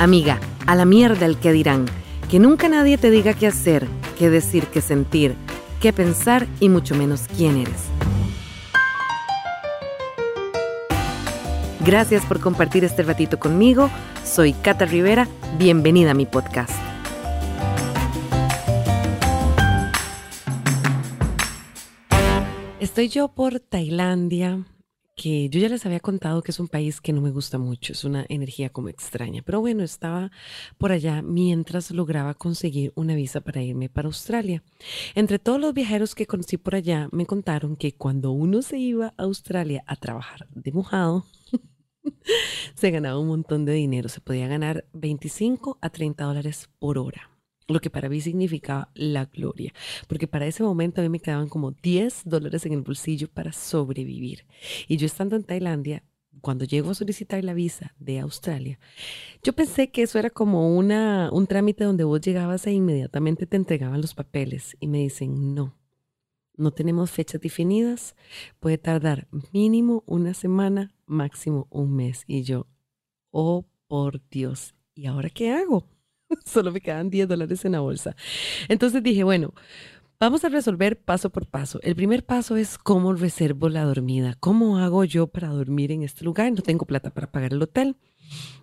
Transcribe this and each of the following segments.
Amiga, a la mierda el que dirán. Que nunca nadie te diga qué hacer, qué decir, qué sentir, qué pensar y mucho menos quién eres. Gracias por compartir este ratito conmigo. Soy Cata Rivera. Bienvenida a mi podcast. Estoy yo por Tailandia, que yo ya les había contado que es un país que no me gusta mucho, es una energía como extraña, pero bueno, estaba por allá mientras lograba conseguir una visa para irme para Australia. Entre todos los viajeros que conocí por allá, me contaron que cuando uno se iba a Australia a trabajar de mojado, se ganaba un montón de dinero, se podía ganar 25 a 30 dólares por hora lo que para mí significaba la gloria, porque para ese momento a mí me quedaban como 10 dólares en el bolsillo para sobrevivir. Y yo estando en Tailandia, cuando llego a solicitar la visa de Australia, yo pensé que eso era como una, un trámite donde vos llegabas e inmediatamente te entregaban los papeles y me dicen, no, no tenemos fechas definidas, puede tardar mínimo una semana, máximo un mes. Y yo, oh por Dios, ¿y ahora qué hago? Solo me quedan 10 dólares en la bolsa. Entonces dije, bueno, vamos a resolver paso por paso. El primer paso es cómo reservo la dormida. ¿Cómo hago yo para dormir en este lugar? No tengo plata para pagar el hotel.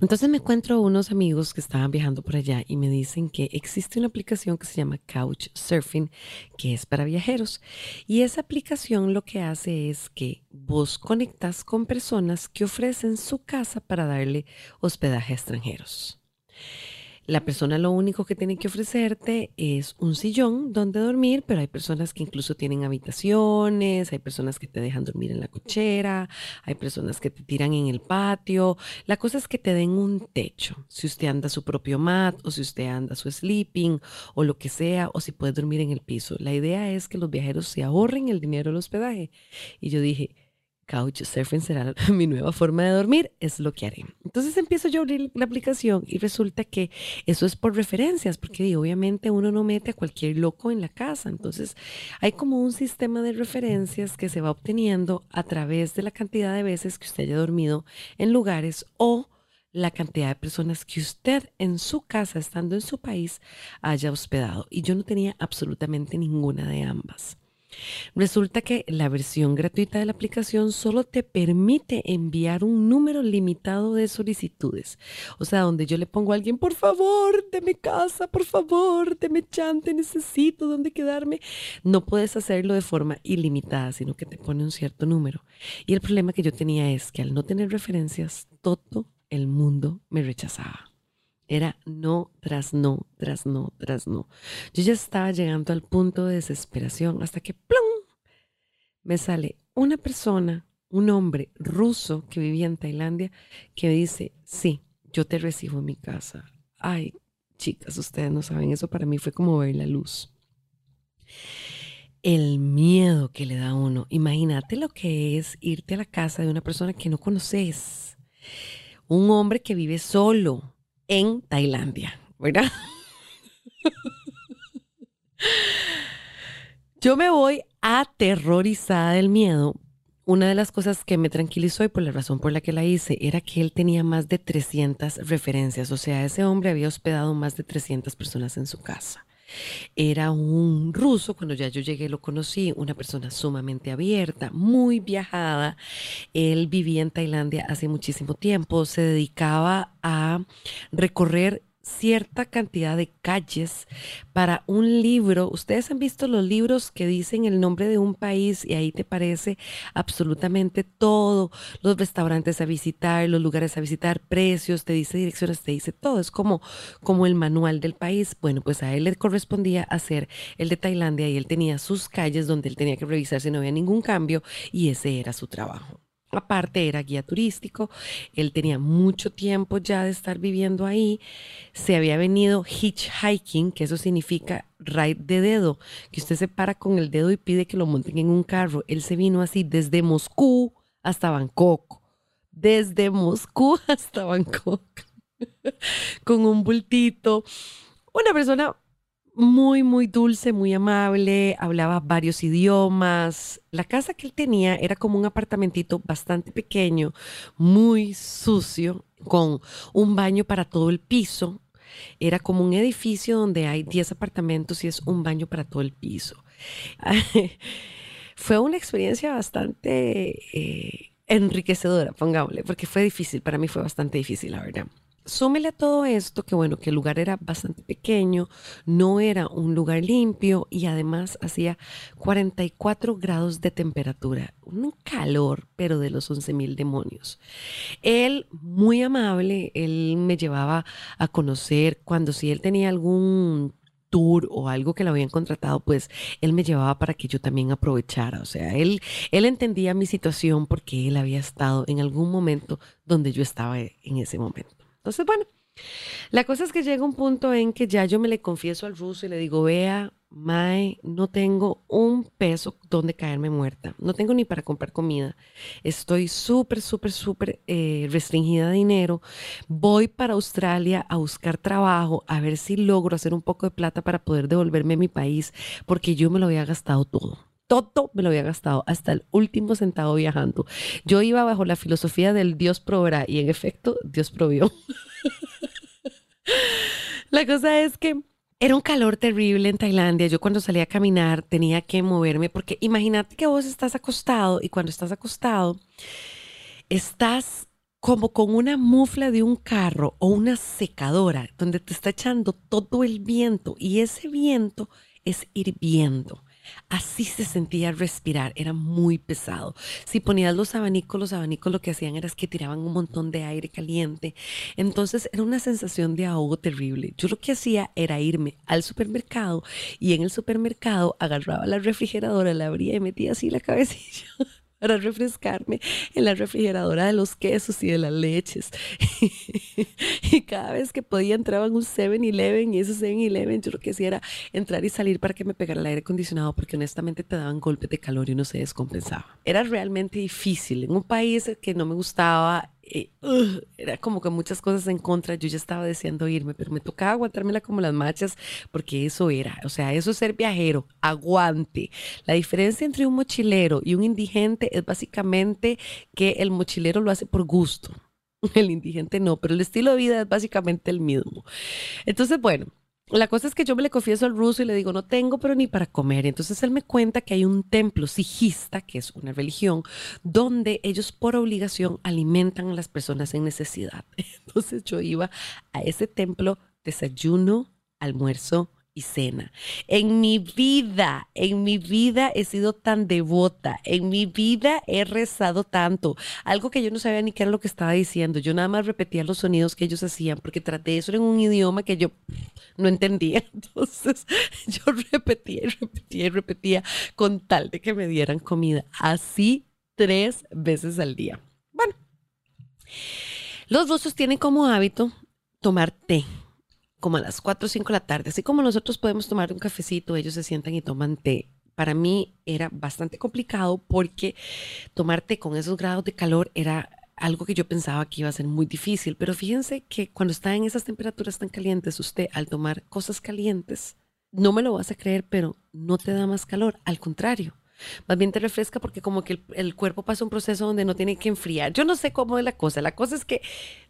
Entonces me encuentro unos amigos que estaban viajando por allá y me dicen que existe una aplicación que se llama Couch Surfing, que es para viajeros. Y esa aplicación lo que hace es que vos conectas con personas que ofrecen su casa para darle hospedaje a extranjeros. La persona lo único que tiene que ofrecerte es un sillón donde dormir, pero hay personas que incluso tienen habitaciones, hay personas que te dejan dormir en la cochera, hay personas que te tiran en el patio. La cosa es que te den un techo, si usted anda su propio mat o si usted anda su sleeping o lo que sea, o si puede dormir en el piso. La idea es que los viajeros se ahorren el dinero del hospedaje. Y yo dije, Couchsurfing será mi nueva forma de dormir, es lo que haré. Entonces empiezo yo a abrir la aplicación y resulta que eso es por referencias, porque obviamente uno no mete a cualquier loco en la casa. Entonces hay como un sistema de referencias que se va obteniendo a través de la cantidad de veces que usted haya dormido en lugares o la cantidad de personas que usted en su casa, estando en su país, haya hospedado. Y yo no tenía absolutamente ninguna de ambas. Resulta que la versión gratuita de la aplicación solo te permite enviar un número limitado de solicitudes. O sea, donde yo le pongo a alguien, por favor, deme casa, por favor, deme chante, necesito dónde quedarme. No puedes hacerlo de forma ilimitada, sino que te pone un cierto número. Y el problema que yo tenía es que al no tener referencias, todo el mundo me rechazaba. Era no tras no, tras no, tras no. Yo ya estaba llegando al punto de desesperación hasta que ¡plum! me sale una persona, un hombre ruso que vivía en Tailandia, que dice, sí, yo te recibo en mi casa. Ay, chicas, ustedes no saben, eso para mí fue como ver la luz. El miedo que le da a uno. Imagínate lo que es irte a la casa de una persona que no conoces. Un hombre que vive solo, en Tailandia, ¿verdad? Yo me voy aterrorizada del miedo una de las cosas que me tranquilizó y por la razón por la que la hice era que él tenía más de 300 referencias, o sea, ese hombre había hospedado más de 300 personas en su casa. Era un ruso, cuando ya yo llegué lo conocí, una persona sumamente abierta, muy viajada. Él vivía en Tailandia hace muchísimo tiempo, se dedicaba a recorrer cierta cantidad de calles para un libro. Ustedes han visto los libros que dicen el nombre de un país y ahí te parece absolutamente todo, los restaurantes a visitar, los lugares a visitar, precios, te dice direcciones, te dice todo. Es como, como el manual del país. Bueno, pues a él le correspondía hacer el de Tailandia y él tenía sus calles donde él tenía que revisar si no había ningún cambio y ese era su trabajo. Aparte era guía turístico, él tenía mucho tiempo ya de estar viviendo ahí, se había venido hitchhiking, que eso significa ride de dedo, que usted se para con el dedo y pide que lo monten en un carro. Él se vino así desde Moscú hasta Bangkok, desde Moscú hasta Bangkok, con un bultito. Una persona muy, muy dulce, muy amable, hablaba varios idiomas. La casa que él tenía era como un apartamentito bastante pequeño, muy sucio, con un baño para todo el piso. Era como un edificio donde hay 10 apartamentos y es un baño para todo el piso. fue una experiencia bastante eh, enriquecedora, pongámosle, porque fue difícil, para mí fue bastante difícil, la verdad. Súmele a todo esto que bueno, que el lugar era bastante pequeño, no era un lugar limpio y además hacía 44 grados de temperatura, un calor, pero de los 11 mil demonios. Él, muy amable, él me llevaba a conocer cuando si él tenía algún tour o algo que lo habían contratado, pues él me llevaba para que yo también aprovechara. O sea, él, él entendía mi situación porque él había estado en algún momento donde yo estaba en ese momento. Entonces, bueno, la cosa es que llega un punto en que ya yo me le confieso al ruso y le digo, vea, Mae, no tengo un peso donde caerme muerta. No tengo ni para comprar comida. Estoy súper, súper, súper eh, restringida de dinero. Voy para Australia a buscar trabajo, a ver si logro hacer un poco de plata para poder devolverme a mi país, porque yo me lo había gastado todo todo me lo había gastado hasta el último centavo viajando. Yo iba bajo la filosofía del Dios proveerá y en efecto Dios provió. la cosa es que era un calor terrible en Tailandia. Yo cuando salía a caminar tenía que moverme porque imagínate que vos estás acostado y cuando estás acostado estás como con una mufla de un carro o una secadora donde te está echando todo el viento y ese viento es hirviendo. Así se sentía respirar, era muy pesado. Si ponías los abanicos, los abanicos lo que hacían era que tiraban un montón de aire caliente. Entonces era una sensación de ahogo terrible. Yo lo que hacía era irme al supermercado y en el supermercado agarraba la refrigeradora, la abría y metía así la cabecilla para refrescarme en la refrigeradora de los quesos y de las leches. y cada vez que podía entraba en un 7-Eleven y ese 7-Eleven yo lo que hacía era entrar y salir para que me pegara el aire acondicionado porque honestamente te daban golpes de calor y uno se descompensaba. Era realmente difícil en un país que no me gustaba eh, era como que muchas cosas en contra. Yo ya estaba deseando irme, pero me tocaba aguantármela como las machas, porque eso era, o sea, eso es ser viajero, aguante. La diferencia entre un mochilero y un indigente es básicamente que el mochilero lo hace por gusto, el indigente no, pero el estilo de vida es básicamente el mismo. Entonces, bueno, la cosa es que yo me le confieso al ruso y le digo, no tengo, pero ni para comer. Entonces él me cuenta que hay un templo sijista, que es una religión, donde ellos por obligación alimentan a las personas en necesidad. Entonces yo iba a ese templo, desayuno, almuerzo y cena. En mi vida, en mi vida he sido tan devota, en mi vida he rezado tanto, algo que yo no sabía ni qué era lo que estaba diciendo, yo nada más repetía los sonidos que ellos hacían, porque traté eso en un idioma que yo no entendía, entonces yo repetía y repetía y repetía con tal de que me dieran comida, así tres veces al día. Bueno, los rusos tienen como hábito tomar té como a las 4 o 5 de la tarde. Así como nosotros podemos tomar un cafecito, ellos se sientan y toman té. Para mí era bastante complicado porque tomar té con esos grados de calor era algo que yo pensaba que iba a ser muy difícil. Pero fíjense que cuando está en esas temperaturas tan calientes, usted al tomar cosas calientes, no me lo vas a creer, pero no te da más calor. Al contrario, Más bien te refresca porque como que el, cuerpo pasa un proceso donde no tiene que enfriar. Yo no sé cómo es la cosa. La cosa es que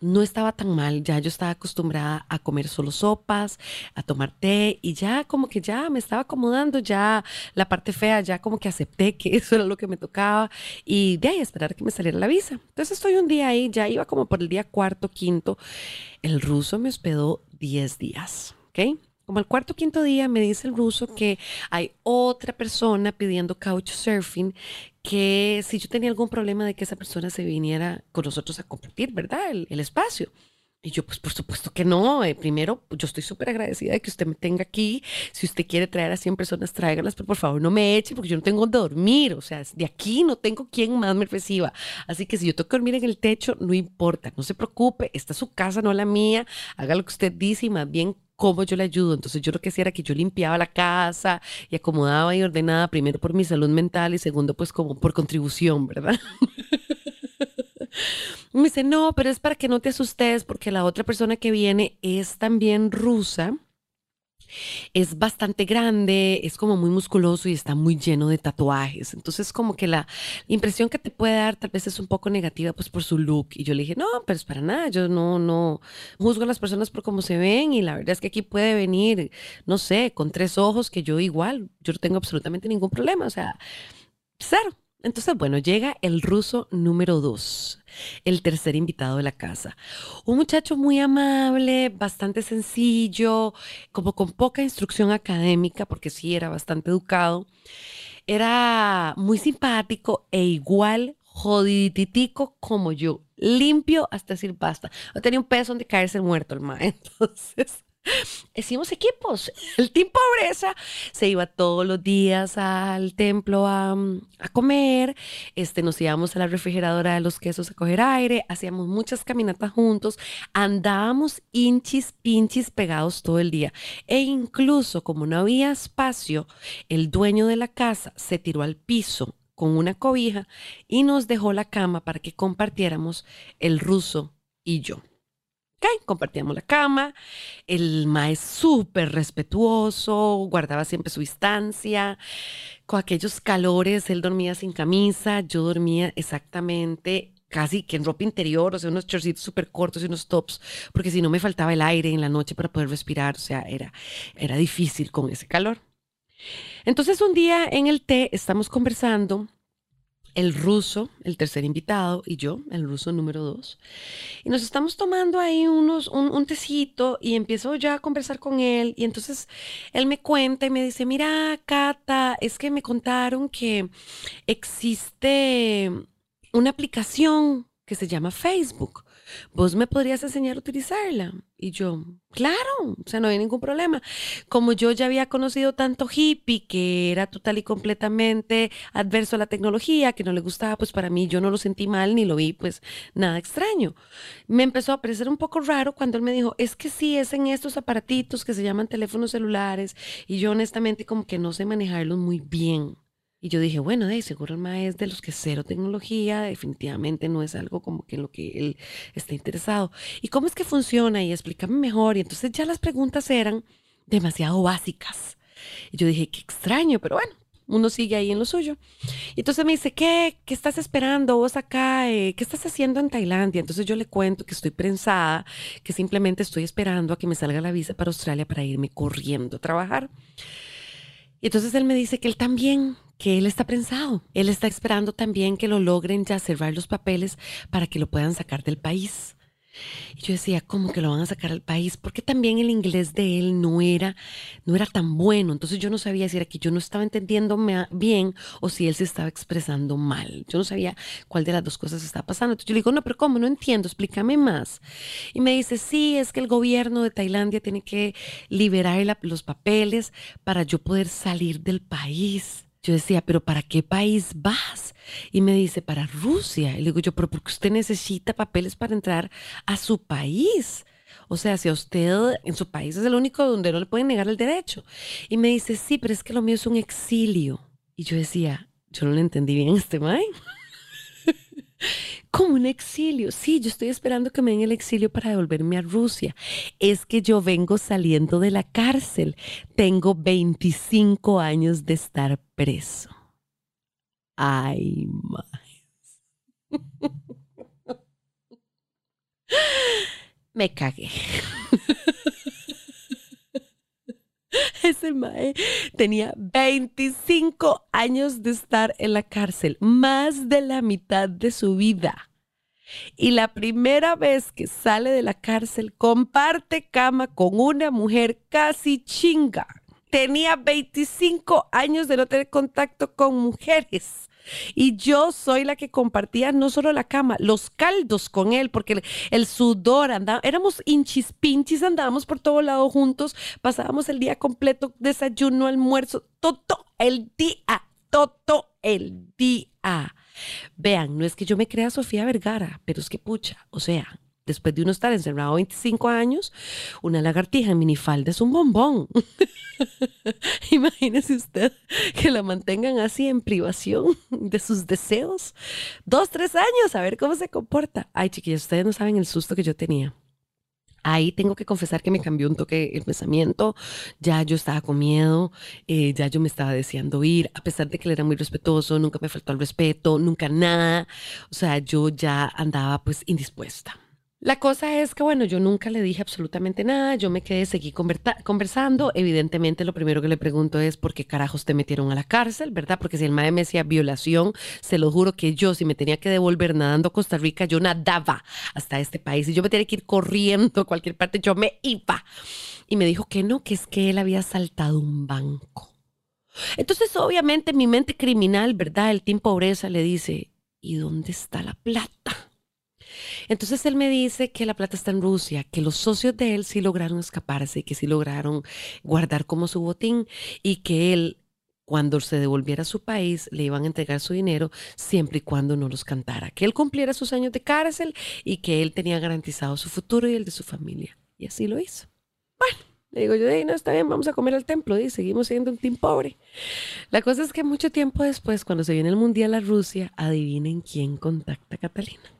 no estaba tan mal. Ya yo estaba acostumbrada a comer solo sopas, a tomar té y ya como que ya me estaba acomodando. Ya la parte fea, ya como que acepté que eso era lo que me tocaba y de ahí esperar que me saliera la visa. Entonces estoy un día ahí, ya iba como por el día cuarto, quinto. El ruso me hospedó 10 días. ¿Ok? Como el cuarto o quinto día me dice el ruso que hay otra persona pidiendo couchsurfing, que si yo tenía algún problema de que esa persona se viniera con nosotros a compartir, ¿verdad? El, espacio. Y yo, pues por supuesto que no. Eh, primero, yo estoy súper agradecida de que usted me tenga aquí. Si usted quiere traer a 100 personas, tráigalas, pero por favor no me eche porque yo no tengo dónde dormir. O sea, de aquí no tengo quien más me reciba. Así que si yo tengo que dormir en el techo, no importa, no se preocupe. Esta es su casa, no la mía. Haga lo que usted dice y más bien cómo yo le ayudo. Entonces yo lo que hacía era que yo limpiaba la casa y acomodaba y ordenaba primero por mi salud mental y segundo pues como por contribución, ¿verdad? Me dice, no, pero es para que no te asustes porque la otra persona que viene es también rusa. Es bastante grande, es como muy musculoso y está muy lleno de tatuajes. Entonces, como que la impresión que te puede dar tal vez es un poco negativa, pues por su look. Y yo le dije, no, pero es para nada. Yo no, no juzgo a las personas por cómo se ven. Y la verdad es que aquí puede venir, no sé, con tres ojos, que yo igual, yo no tengo absolutamente ningún problema. O sea, cero. Entonces, bueno, llega el ruso número dos, el tercer invitado de la casa. Un muchacho muy amable, bastante sencillo, como con poca instrucción académica, porque sí era bastante educado. Era muy simpático e igual jodiditico como yo, limpio hasta decir basta. No tenía un peso donde caerse muerto el maestro. Entonces, hicimos equipos. El Team Pobreza se iba todos los días al templo a, a, comer, este, nos íbamos a la refrigeradora de los quesos a coger aire, hacíamos muchas caminatas juntos, andábamos hinchis, pinchis pegados todo el día. E incluso como no había espacio, el dueño de la casa se tiró al piso con una cobija y nos dejó la cama para que compartiéramos el ruso y yo. Compartíamos la cama. El maestro súper respetuoso, guardaba siempre su distancia. Con aquellos calores, él dormía sin camisa, yo dormía exactamente casi que en ropa interior, o sea, unos chorcitos súper cortos y unos tops, porque si no me faltaba el aire en la noche para poder respirar, o sea, era, era difícil con ese calor. Entonces un día en el té estamos conversando el ruso, el tercer invitado, y yo, el ruso número dos. Y nos estamos tomando ahí unos, un, un, tecito y empiezo ya a conversar con él. Y entonces él me cuenta y me dice, mira, Cata, es que me contaron que existe una aplicación que se llama Facebook. ¿Vos me podrías enseñar a utilizarla? Y yo, claro, o sea, no hay ningún problema. Como yo ya había conocido tanto hippie que era total y completamente adverso a la tecnología, que no le gustaba, pues para mí yo no lo sentí mal ni lo vi pues nada extraño. Me empezó a parecer un poco raro cuando él me dijo, es que sí, es en estos aparatitos que se llaman teléfonos celulares y yo honestamente como que no sé manejarlos muy bien. Y yo dije, bueno, de seguro el maestro es de los que cero tecnología, definitivamente no es algo como que en lo que él está interesado. ¿Y cómo es que funciona? Y explícame mejor. Y entonces ya las preguntas eran demasiado básicas. Y yo dije, qué extraño, pero bueno, uno sigue ahí en lo suyo. Y entonces me dice, ¿qué? ¿Qué estás esperando vos acá? Eh, ¿Qué estás haciendo en Tailandia? Entonces yo le cuento que estoy prensada, que simplemente estoy esperando a que me salga la visa para Australia para irme corriendo a trabajar. Y entonces él me dice que él también que él está prensado. Él está esperando también que lo logren ya cerrar los papeles para que lo puedan sacar del país. Y yo decía, ¿cómo que lo van a sacar al país? Porque también el inglés de él no era, no era tan bueno. Entonces yo no sabía si era que yo no estaba entendiendo bien o si él se estaba expresando mal. Yo no sabía cuál de las dos cosas estaba pasando. Entonces yo le digo, no, pero ¿cómo? No entiendo, explícame más. Y me dice, sí, es que el gobierno de Tailandia tiene que liberar los papeles para yo poder salir del país. Yo decía, pero ¿para qué país vas? Y me dice, para Rusia. Y le digo yo, pero porque usted necesita papeles para entrar a su país. O sea, si a usted en su país es el único donde no le pueden negar el derecho. Y me dice, sí, pero es que lo mío es un exilio. Y yo decía, yo no le entendí bien a este man. Como un exilio. Sí, yo estoy esperando que me den el exilio para devolverme a Rusia. Es que yo vengo saliendo de la cárcel. Tengo 25 años de estar preso. Ay, más. Me cagué. Ese mae tenía 25 años de estar en la cárcel, más de la mitad de su vida. Y la primera vez que sale de la cárcel comparte cama con una mujer casi chinga. Tenía 25 años de no tener contacto con mujeres. Y yo soy la que compartía no solo la cama, los caldos con él, porque el, sudor andaba, éramos hinchis pinchis, andábamos por todo lado juntos, pasábamos el día completo, desayuno, almuerzo, todo el día, todo el día. Vean, no es que yo me crea Sofía Vergara, pero es que pucha, o sea, después de uno estar encerrado 25 años, una lagartija en minifalda es un bombón. Imagínese usted que la mantengan así en privación de sus deseos. Dos, tres años, a ver cómo se comporta. Ay, chiquillos, ustedes no saben el susto que yo tenía. Ahí tengo que confesar que me cambió un toque el pensamiento. Ya yo estaba con miedo, eh, ya yo me estaba deseando ir, a pesar de que él era muy respetuoso, nunca me faltó el respeto, nunca nada. O sea, yo ya andaba pues indispuesta. La cosa es que, bueno, yo nunca le dije absolutamente nada, yo me quedé, seguí conversando. Evidentemente, lo primero que le pregunto es por qué carajos te metieron a la cárcel, ¿verdad? Porque si el madre me decía violación, se lo juro que yo, si me tenía que devolver nadando a Costa Rica, yo nadaba hasta este país. Y yo me tenía que ir corriendo a cualquier parte, yo me iba. Y me dijo que no, que es que él había saltado un banco. Entonces, obviamente, mi mente criminal, ¿verdad? El Team Pobreza le dice, ¿y dónde está la plata? Entonces él me dice que la plata está en Rusia, que los socios de él sí lograron escaparse, que sí lograron guardar como su botín y que él cuando se devolviera a su país, le iban a entregar su dinero siempre y cuando no los cantara, que él cumpliera sus años de cárcel y que él tenía garantizado su futuro y el de su familia. Y así lo hizo. Bueno, le digo yo, no, está bien, vamos a comer al templo y seguimos siendo un team pobre. La cosa es que mucho tiempo después, cuando se viene el Mundial a Rusia, adivinen quién contacta a Catalina.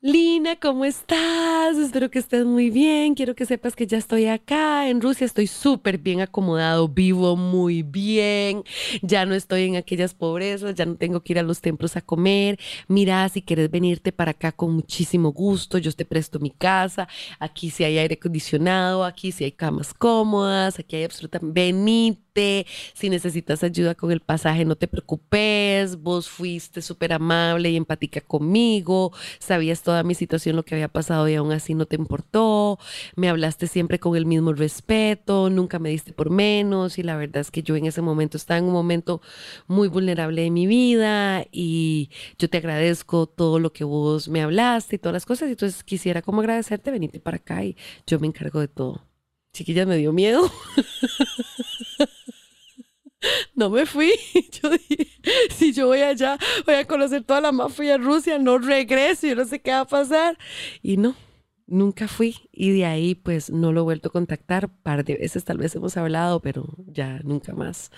Lina, ¿cómo estás? Espero que estés muy bien. Quiero que sepas que ya estoy acá en Rusia. Estoy súper bien acomodado, vivo muy bien. Ya no estoy en aquellas pobrezas, ya no tengo que ir a los templos a comer. Mira, si quieres venirte para acá con muchísimo gusto, yo te presto mi casa. Aquí sí hay aire acondicionado, aquí sí hay camas cómodas, aquí hay absolutamente... Venite si necesitas ayuda con el pasaje, no te preocupes. Vos fuiste súper amable y empática conmigo. Sabías toda mi situación, lo que había pasado y aún así no te importó. Me hablaste siempre con el mismo respeto. Nunca me diste por menos. Y la verdad es que yo en ese momento estaba en un momento muy vulnerable de mi vida y yo te agradezco todo lo que vos me hablaste y todas las cosas. Entonces quisiera como agradecerte, venite para acá y yo me encargo de todo. Chiquillas, me dio miedo. no me fui. Yo dije, si yo voy allá, voy a conocer toda la mafia de Rusia, no regreso, yo no sé qué va a pasar. Y no, nunca fui. Y de ahí, pues, no lo he vuelto a contactar. Par de veces tal vez hemos hablado, pero ya nunca más.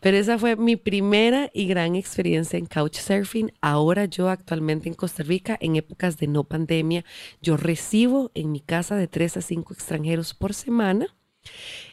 Pero esa fue mi primera y gran experiencia en Couchsurfing. Ahora yo actualmente en Costa Rica, en épocas de no pandemia, yo recibo en mi casa de tres a cinco extranjeros por semana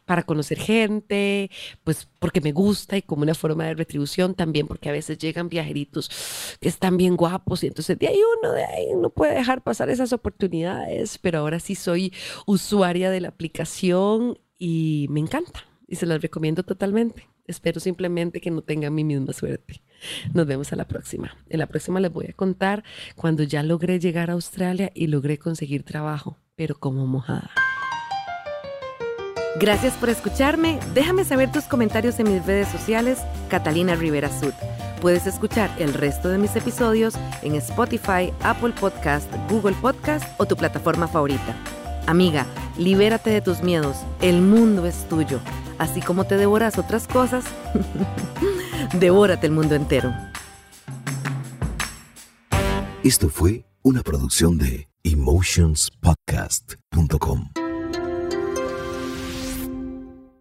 para conocer gente, pues porque me gusta y como una forma de retribución también porque a veces llegan viajeritos que están bien guapos y entonces de ahí uno de ahí no puede dejar pasar esas oportunidades, pero ahora sí soy usuaria de la aplicación y me encanta y se las recomiendo totalmente. Espero simplemente que no tengan mi misma suerte. Nos vemos a la próxima. En la próxima les voy a contar cuando ya logré llegar a Australia y logré conseguir trabajo, pero como mojada. Gracias por escucharme. Déjame saber tus comentarios en mis redes sociales, Catalina Rivera Sud. Puedes escuchar el resto de mis episodios en Spotify, Apple Podcast, Google Podcast o tu plataforma favorita. Amiga, libérate de tus miedos. El mundo es tuyo. Así como te devoras otras cosas, devórate el mundo entero. Esto fue una producción de emotionspodcast.com.